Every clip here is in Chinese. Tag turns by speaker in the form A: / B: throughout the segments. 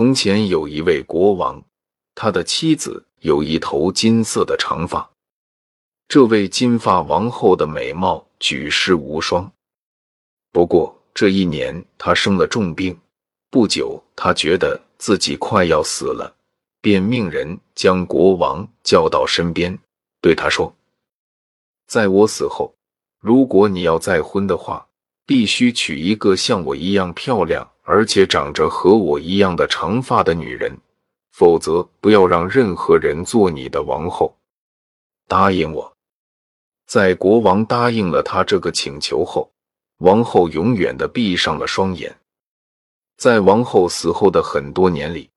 A: 从前有一位国王，他的妻子有一头金色的长发。这位金发王后的美貌举世无双。不过这一年，她生了重病。不久，她觉得自己快要死了，便命人将国王叫到身边，对他说：“在我死后，如果你要再婚的话，必须娶一个像我一样漂亮，而且长着和我一样的长发的女人，否则不要让任何人做你的王后。答应我。”在国王答应了他这个请求后，王后永远的闭上了双眼。在王后死后的很多年里，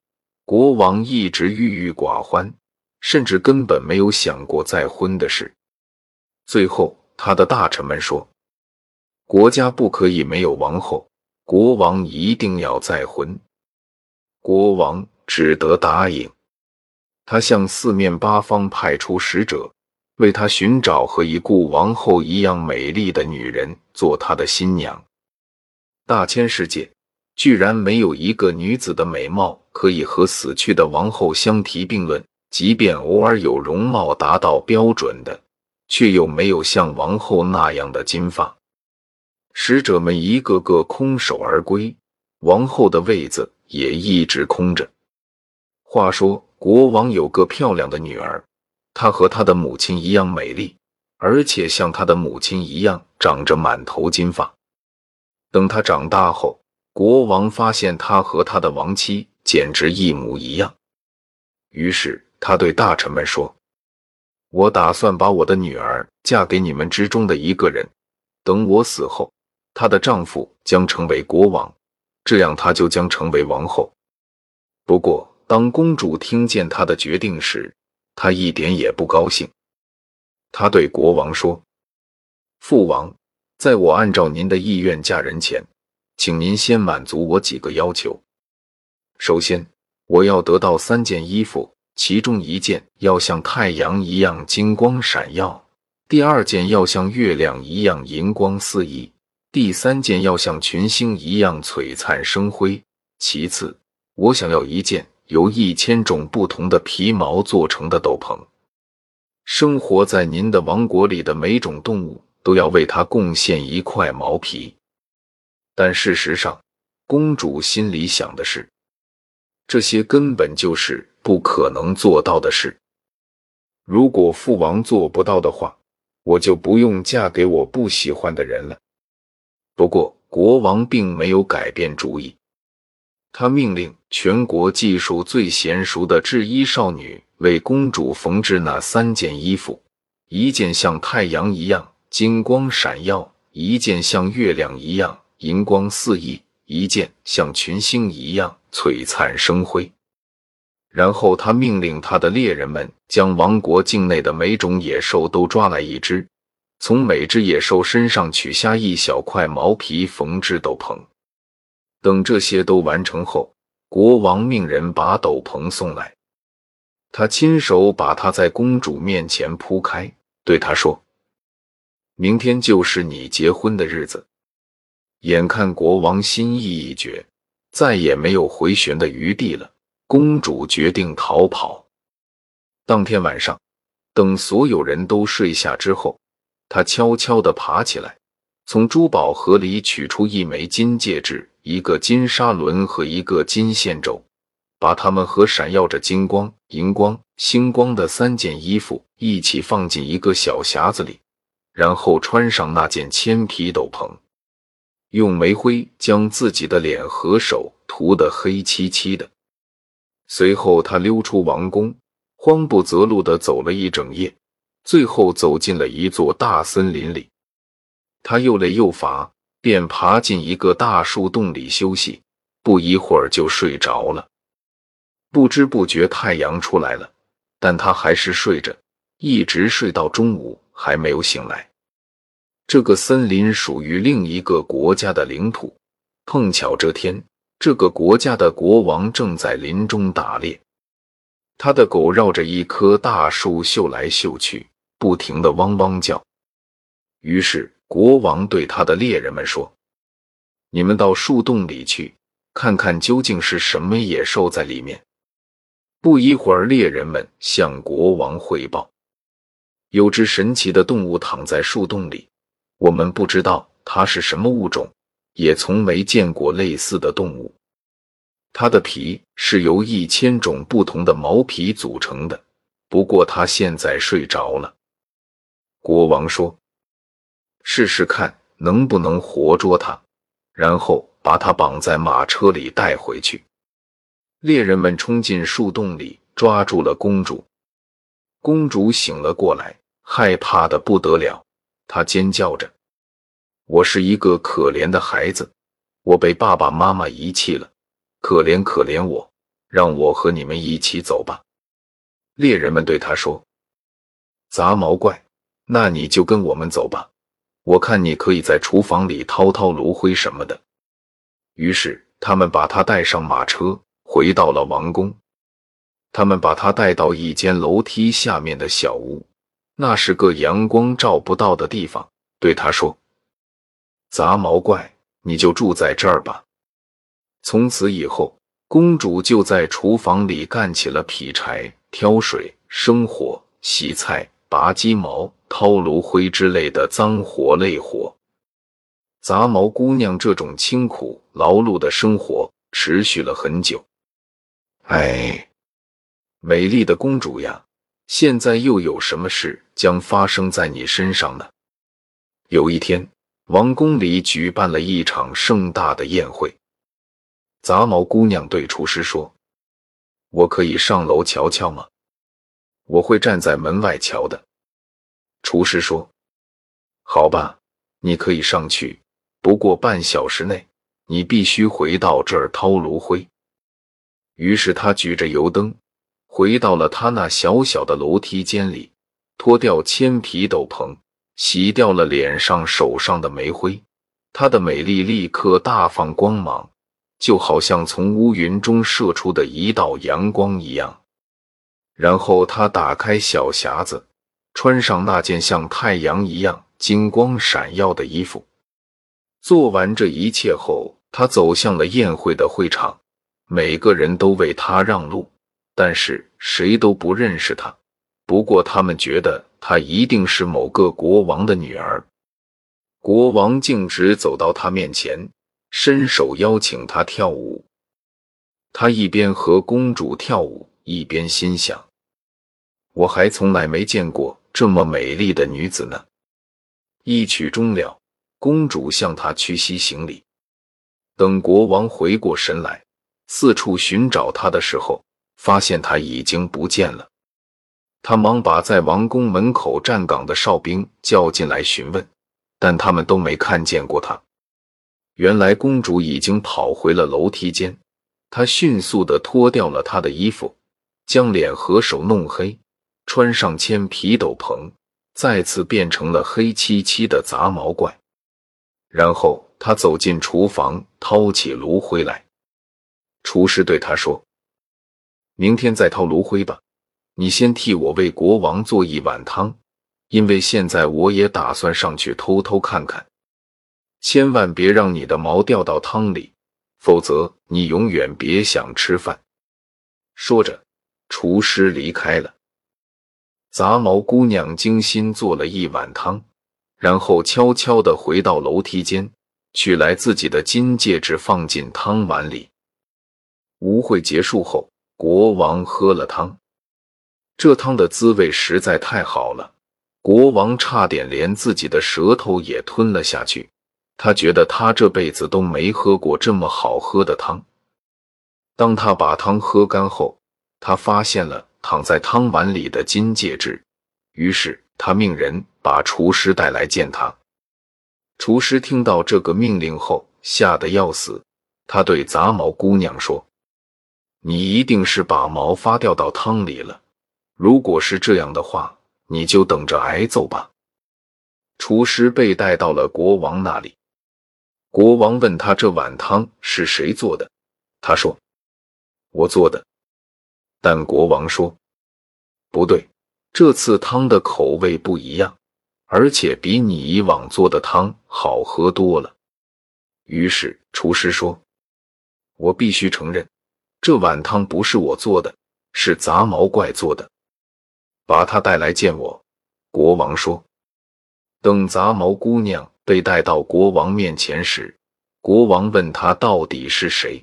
A: 国王一直郁郁寡欢，甚至根本没有想过再婚的事。最后，他的大臣们说：“国家不可以没有王后，国王一定要再婚。”国王只得答应。他向四面八方派出使者。为他寻找和一顾王后一样美丽的女人做他的新娘。大千世界居然没有一个女子的美貌可以和死去的王后相提并论，即便偶尔有容貌达到标准的，却又没有像王后那样的金发。使者们一个个空手而归，王后的位子也一直空着。话说，国王有个漂亮的女儿。她和她的母亲一样美丽，而且像她的母亲一样长着满头金发。等她长大后，国王发现她和他的亡妻简直一模一样。于是他对大臣们说：“我打算把我的女儿嫁给你们之中的一个人。等我死后，她的丈夫将成为国王，这样她就将成为王后。不过，当公主听见她的决定时，她一点也不高兴。她对国王说：“父王，在我按照您的意愿嫁人前，请您先满足我几个要求。首先，我要得到三件衣服，其中一件要像太阳一样金光闪耀；第二件要像月亮一样银光四溢；第三件要像群星一样璀璨生辉。其次，我想要一件。”由一千种不同的皮毛做成的斗篷，生活在您的王国里的每种动物都要为它贡献一块毛皮。但事实上，公主心里想的是，这些根本就是不可能做到的事。如果父王做不到的话，我就不用嫁给我不喜欢的人了。不过，国王并没有改变主意。他命令全国技术最娴熟的制衣少女为公主缝制那三件衣服：一件像太阳一样金光闪耀，一件像月亮一样银光四溢，一件像群星一样璀璨生辉。然后他命令他的猎人们将王国境内的每种野兽都抓来一只，从每只野兽身上取下一小块毛皮，缝制斗篷。等这些都完成后，国王命人把斗篷送来，他亲手把它在公主面前铺开，对她说：“明天就是你结婚的日子。”眼看国王心意已决，再也没有回旋的余地了。公主决定逃跑。当天晚上，等所有人都睡下之后，他悄悄地爬起来，从珠宝盒里取出一枚金戒指。一个金砂轮和一个金线轴，把它们和闪耀着金光、银光、星光的三件衣服一起放进一个小匣子里，然后穿上那件铅皮斗篷，用煤灰将自己的脸和手涂得黑漆漆的。随后，他溜出王宫，慌不择路地走了一整夜，最后走进了一座大森林里。他又累又乏。便爬进一个大树洞里休息，不一会儿就睡着了。不知不觉太阳出来了，但他还是睡着，一直睡到中午还没有醒来。这个森林属于另一个国家的领土，碰巧这天，这个国家的国王正在林中打猎，他的狗绕着一棵大树嗅来嗅去，不停的汪汪叫。于是。国王对他的猎人们说：“你们到树洞里去，看看究竟是什么野兽在里面。不一会儿，猎人们向国王汇报，有只神奇的动物躺在树洞里。我们不知道它是什么物种，也从没见过类似的动物。它的皮是由一千种不同的毛皮组成的，不过它现在睡着了。国王说：“试试看能不能活捉它，然后把它绑在马车里带回去。”猎人们冲进树洞里，抓住了公主。公主醒了过来，害怕的不得了。他尖叫着：“我是一个可怜的孩子，我被爸爸妈妈遗弃了，可怜可怜我，让我和你们一起走吧。”猎人们对他说：“杂毛怪，那你就跟我们走吧，我看你可以在厨房里掏掏炉灰什么的。”于是他们把他带上马车，回到了王宫。他们把他带到一间楼梯下面的小屋。那是个阳光照不到的地方，对他说：“杂毛怪，你就住在这儿吧。”从此以后，公主就在厨房里干起了劈柴、挑水、生火、洗菜、拔鸡毛、掏炉灰之类的脏活累活。杂毛姑娘这种清苦劳碌的生活持续了很久。哎，美丽的公主呀！现在又有什么事将发生在你身上呢？有一天，王宫里举办了一场盛大的宴会。杂毛姑娘对厨师说：“我可以上楼瞧瞧吗？”“我会站在门外瞧的。”厨师说：“好吧，你可以上去，不过半小时内你必须回到这儿掏炉灰。”于是他举着油灯。回到了他那小小的楼梯间里，脱掉铅皮斗篷，洗掉了脸上、手上的煤灰，她的美丽立刻大放光芒，就好像从乌云中射出的一道阳光一样。然后他打开小匣子，穿上那件像太阳一样金光闪耀的衣服。做完这一切后，他走向了宴会的会场，每个人都为他让路。但是谁都不认识他，不过他们觉得他一定是某个国王的女儿。国王径直走到他面前，伸手邀请他跳舞。他一边和公主跳舞，一边心想：“我还从来没见过这么美丽的女子呢。”一曲终了，公主向他屈膝行礼。等国王回过神来，四处寻找她的时候，发现他已经不见了，他忙把在王宫门口站岗的哨兵叫进来询问，但他们都没看见过他。原来公主已经跑回了楼梯间，她迅速地脱掉了她的衣服，将脸和手弄黑，穿上铅皮斗篷，再次变成了黑漆漆的杂毛怪。然后他走进厨房，掏起炉灰来。厨师对他说。明天再掏炉灰吧，你先替我为国王做一碗汤，因为现在我也打算上去偷偷看看。千万别让你的毛掉到汤里，否则你永远别想吃饭。说着，厨师离开了。杂毛姑娘精心做了一碗汤，然后悄悄地回到楼梯间，取来自己的金戒指，放进汤碗里。舞会结束后。国王喝了汤，这汤的滋味实在太好了，国王差点连自己的舌头也吞了下去。他觉得他这辈子都没喝过这么好喝的汤。当他把汤喝干后，他发现了躺在汤碗里的金戒指，于是他命人把厨师带来见他。厨师听到这个命令后，吓得要死。他对杂毛姑娘说。你一定是把毛发掉到汤里了。如果是这样的话，你就等着挨揍吧。厨师被带到了国王那里，国王问他这碗汤是谁做的，他说：“我做的。”但国王说：“不对，这次汤的口味不一样，而且比你以往做的汤好喝多了。”于是厨师说。我必须承认，这碗汤不是我做的，是杂毛怪做的。把他带来见我。”国王说。等杂毛姑娘被带到国王面前时，国王问她到底是谁。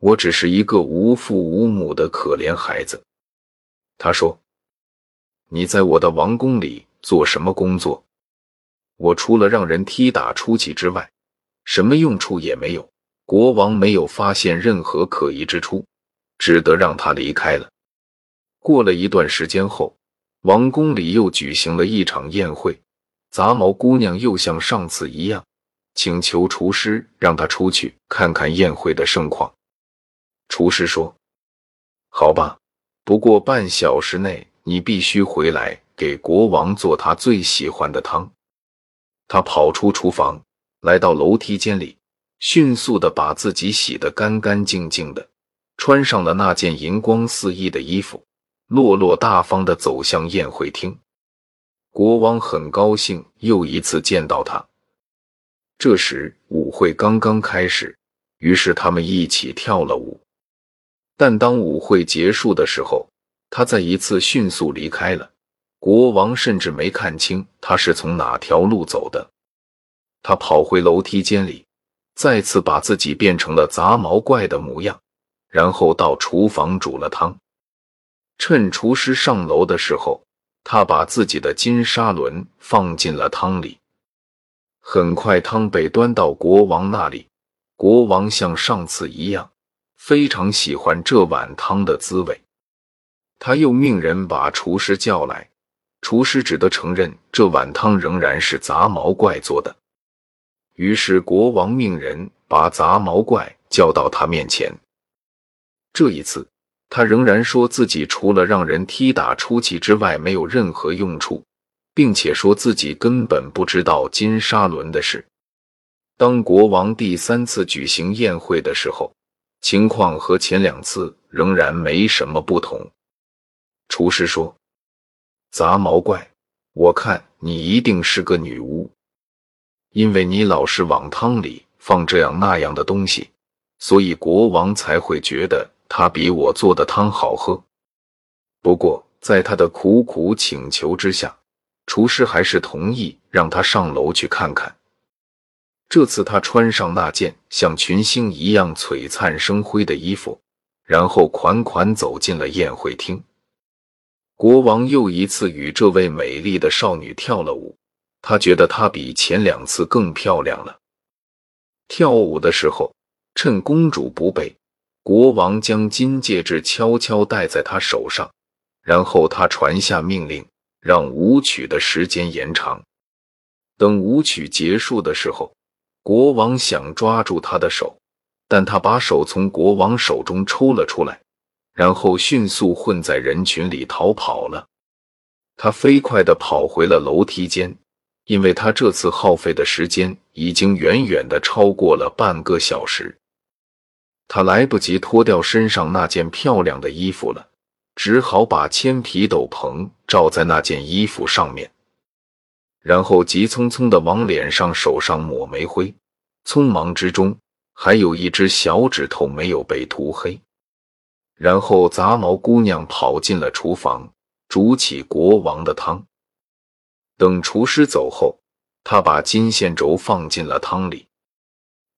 A: 我只是一个无父无母的可怜孩子。他说：“你在我的王宫里做什么工作？”我除了让人踢打出气之外，什么用处也没有。国王没有发现任何可疑之处，只得让他离开了。过了一段时间后，王宫里又举行了一场宴会。杂毛姑娘又像上次一样，请求厨师让她出去看看宴会的盛况。厨师说：“好吧，不过半小时内你必须回来给国王做他最喜欢的汤。”他跑出厨房，来到楼梯间里，迅速的把自己洗得干干净净的，穿上了那件银光四溢的衣服，落落大方的走向宴会厅。国王很高兴又一次见到他。这时舞会刚刚开始，于是他们一起跳了舞。但当舞会结束的时候，他再一次迅速离开了。国王甚至没看清他是从哪条路走的。他跑回楼梯间里，再次把自己变成了杂毛怪的模样，然后到厨房煮了汤。趁厨师上楼的时候。他把自己的金沙轮放进了汤里，很快汤被端到国王那里。国王像上次一样，非常喜欢这碗汤的滋味。他又命人把厨师叫来，厨师只得承认这碗汤仍然是杂毛怪做的。于是国王命人把杂毛怪叫到他面前。这一次。他仍然说自己除了让人踢打出气之外没有任何用处，并且说自己根本不知道金沙轮的事。当国王第三次举行宴会的时候，情况和前两次仍然没什么不同。厨师说：“杂毛怪，我看你一定是个女巫，因为你老是往汤里放这样那样的东西，所以国王才会觉得。”他比我做的汤好喝，不过在他的苦苦请求之下，厨师还是同意让他上楼去看看。这次他穿上那件像群星一样璀璨生辉的衣服，然后款款走进了宴会厅。国王又一次与这位美丽的少女跳了舞，他觉得她比前两次更漂亮了。跳舞的时候，趁公主不备。国王将金戒指悄悄戴在他手上，然后他传下命令，让舞曲的时间延长。等舞曲结束的时候，国王想抓住他的手，但他把手从国王手中抽了出来，然后迅速混在人群里逃跑了。他飞快地跑回了楼梯间，因为他这次耗费的时间已经远远地超过了半个小时。他来不及脱掉身上那件漂亮的衣服了，只好把铅皮斗篷罩在那件衣服上面，然后急匆匆地往脸上、手上抹煤灰。匆忙之中，还有一只小指头没有被涂黑。然后杂毛姑娘跑进了厨房，煮起国王的汤。等厨师走后，她把金线轴放进了汤里。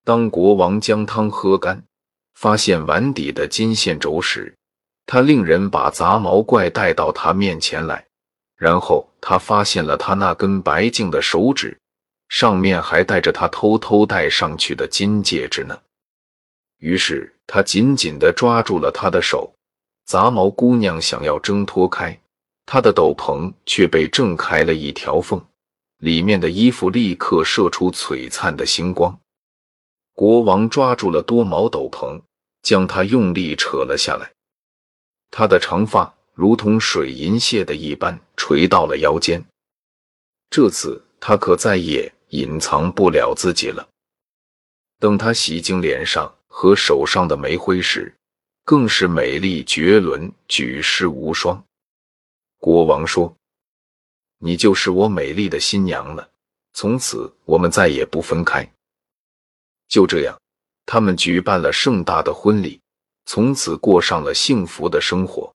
A: 当国王将汤喝干。发现碗底的金线轴时，他令人把杂毛怪带到他面前来，然后他发现了他那根白净的手指，上面还戴着他偷偷戴上去的金戒指呢。于是他紧紧地抓住了他的手，杂毛姑娘想要挣脱开，她的斗篷却被挣开了一条缝，里面的衣服立刻射出璀璨的星光。国王抓住了多毛斗篷。将他用力扯了下来，他的长发如同水银泻的一般垂到了腰间。这次他可再也隐藏不了自己了。等他洗净脸上和手上的煤灰时，更是美丽绝伦、举世无双。国王说：“你就是我美丽的新娘了，从此我们再也不分开。”就这样。他们举办了盛大的婚礼，从此过上了幸福的生活。